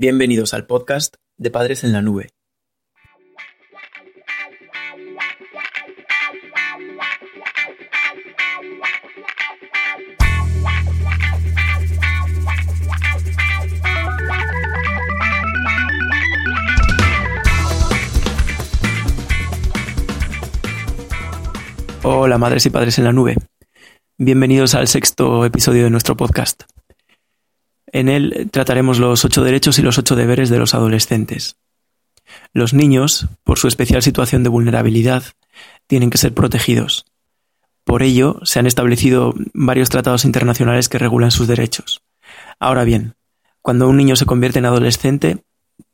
Bienvenidos al podcast de Padres en la Nube. Hola madres y padres en la nube. Bienvenidos al sexto episodio de nuestro podcast. En él trataremos los ocho derechos y los ocho deberes de los adolescentes. Los niños, por su especial situación de vulnerabilidad, tienen que ser protegidos. Por ello, se han establecido varios tratados internacionales que regulan sus derechos. Ahora bien, cuando un niño se convierte en adolescente,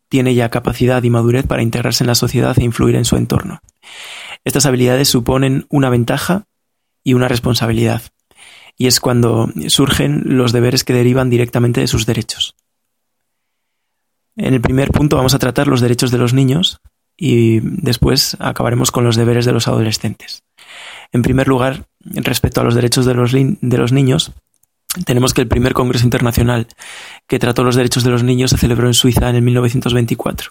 tiene ya capacidad y madurez para integrarse en la sociedad e influir en su entorno. Estas habilidades suponen una ventaja y una responsabilidad y es cuando surgen los deberes que derivan directamente de sus derechos. En el primer punto vamos a tratar los derechos de los niños y después acabaremos con los deberes de los adolescentes. En primer lugar, respecto a los derechos de los, niños, tenemos que el primer Congreso Internacional que trató los derechos de los niños se celebró en Suiza en el 1924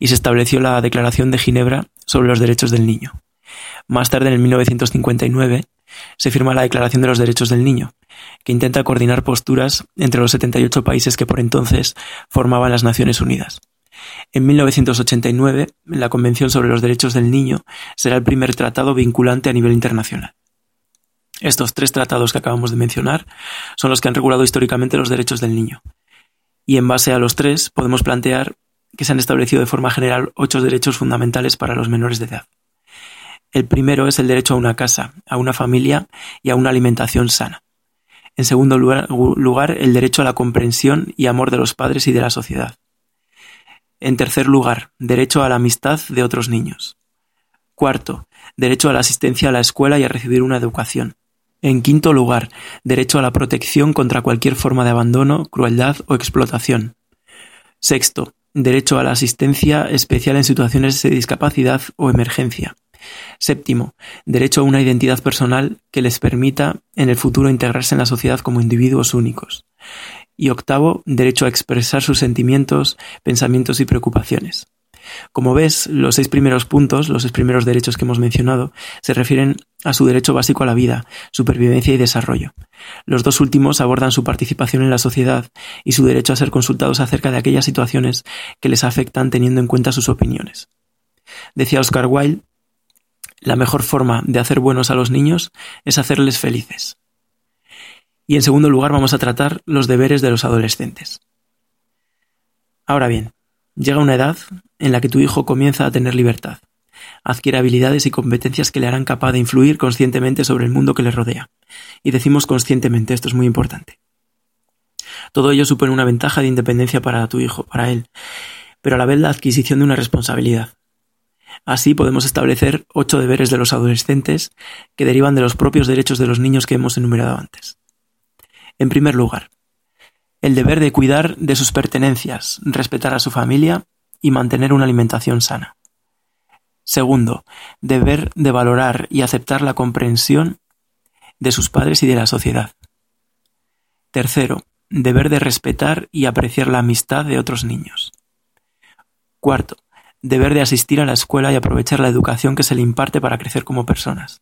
y se estableció la Declaración de Ginebra sobre los Derechos del Niño. Más tarde, en el 1959, se firma la Declaración de los Derechos del Niño, que intenta coordinar posturas entre los 78 países que por entonces formaban las Naciones Unidas. En 1989, la Convención sobre los Derechos del Niño será el primer tratado vinculante a nivel internacional. Estos tres tratados que acabamos de mencionar son los que han regulado históricamente los derechos del niño. Y en base a los tres podemos plantear que se han establecido de forma general ocho derechos fundamentales para los menores de edad. El primero es el derecho a una casa, a una familia y a una alimentación sana. En segundo lugar, el derecho a la comprensión y amor de los padres y de la sociedad. En tercer lugar, derecho a la amistad de otros niños. Cuarto, derecho a la asistencia a la escuela y a recibir una educación. En quinto lugar, derecho a la protección contra cualquier forma de abandono, crueldad o explotación. Sexto, derecho a la asistencia especial en situaciones de discapacidad o emergencia. Séptimo, derecho a una identidad personal que les permita en el futuro integrarse en la sociedad como individuos únicos. Y octavo, derecho a expresar sus sentimientos, pensamientos y preocupaciones. Como ves, los seis primeros puntos, los seis primeros derechos que hemos mencionado, se refieren a su derecho básico a la vida, supervivencia y desarrollo. Los dos últimos abordan su participación en la sociedad y su derecho a ser consultados acerca de aquellas situaciones que les afectan teniendo en cuenta sus opiniones. Decía Oscar Wilde la mejor forma de hacer buenos a los niños es hacerles felices. Y en segundo lugar vamos a tratar los deberes de los adolescentes. Ahora bien, llega una edad en la que tu hijo comienza a tener libertad, adquiere habilidades y competencias que le harán capaz de influir conscientemente sobre el mundo que le rodea. Y decimos conscientemente, esto es muy importante. Todo ello supone una ventaja de independencia para tu hijo, para él, pero a la vez la adquisición de una responsabilidad, Así podemos establecer ocho deberes de los adolescentes que derivan de los propios derechos de los niños que hemos enumerado antes. En primer lugar, el deber de cuidar de sus pertenencias, respetar a su familia y mantener una alimentación sana. Segundo, deber de valorar y aceptar la comprensión de sus padres y de la sociedad. Tercero, deber de respetar y apreciar la amistad de otros niños. Cuarto, deber de asistir a la escuela y aprovechar la educación que se le imparte para crecer como personas.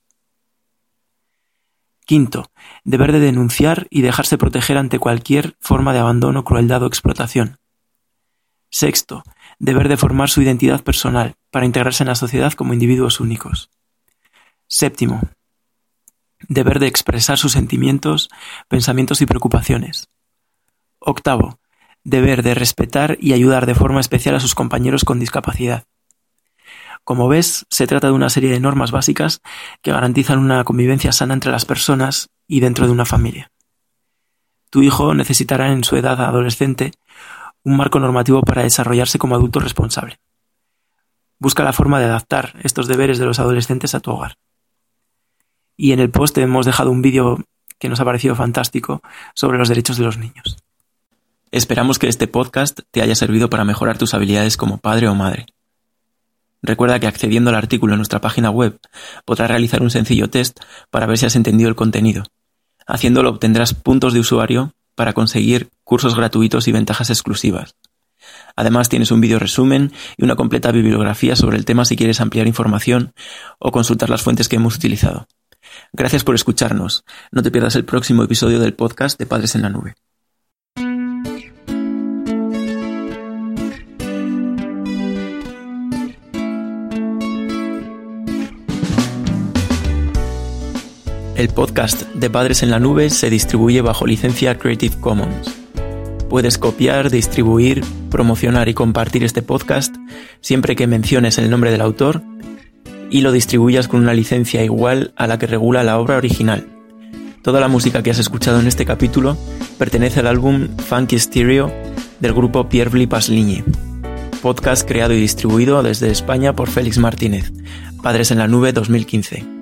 Quinto, deber de denunciar y dejarse proteger ante cualquier forma de abandono, crueldad o explotación. Sexto, deber de formar su identidad personal para integrarse en la sociedad como individuos únicos. Séptimo, deber de expresar sus sentimientos, pensamientos y preocupaciones. Octavo, deber de respetar y ayudar de forma especial a sus compañeros con discapacidad. Como ves, se trata de una serie de normas básicas que garantizan una convivencia sana entre las personas y dentro de una familia. Tu hijo necesitará en su edad adolescente un marco normativo para desarrollarse como adulto responsable. Busca la forma de adaptar estos deberes de los adolescentes a tu hogar. Y en el post hemos dejado un vídeo que nos ha parecido fantástico sobre los derechos de los niños. Esperamos que este podcast te haya servido para mejorar tus habilidades como padre o madre. Recuerda que accediendo al artículo en nuestra página web podrás realizar un sencillo test para ver si has entendido el contenido. Haciéndolo obtendrás puntos de usuario para conseguir cursos gratuitos y ventajas exclusivas. Además tienes un vídeo resumen y una completa bibliografía sobre el tema si quieres ampliar información o consultar las fuentes que hemos utilizado. Gracias por escucharnos. No te pierdas el próximo episodio del podcast de Padres en la Nube. El podcast de Padres en la Nube se distribuye bajo licencia Creative Commons. Puedes copiar, distribuir, promocionar y compartir este podcast siempre que menciones el nombre del autor y lo distribuyas con una licencia igual a la que regula la obra original. Toda la música que has escuchado en este capítulo pertenece al álbum Funky Stereo del grupo Pierre Pasligne. Podcast creado y distribuido desde España por Félix Martínez. Padres en la Nube 2015.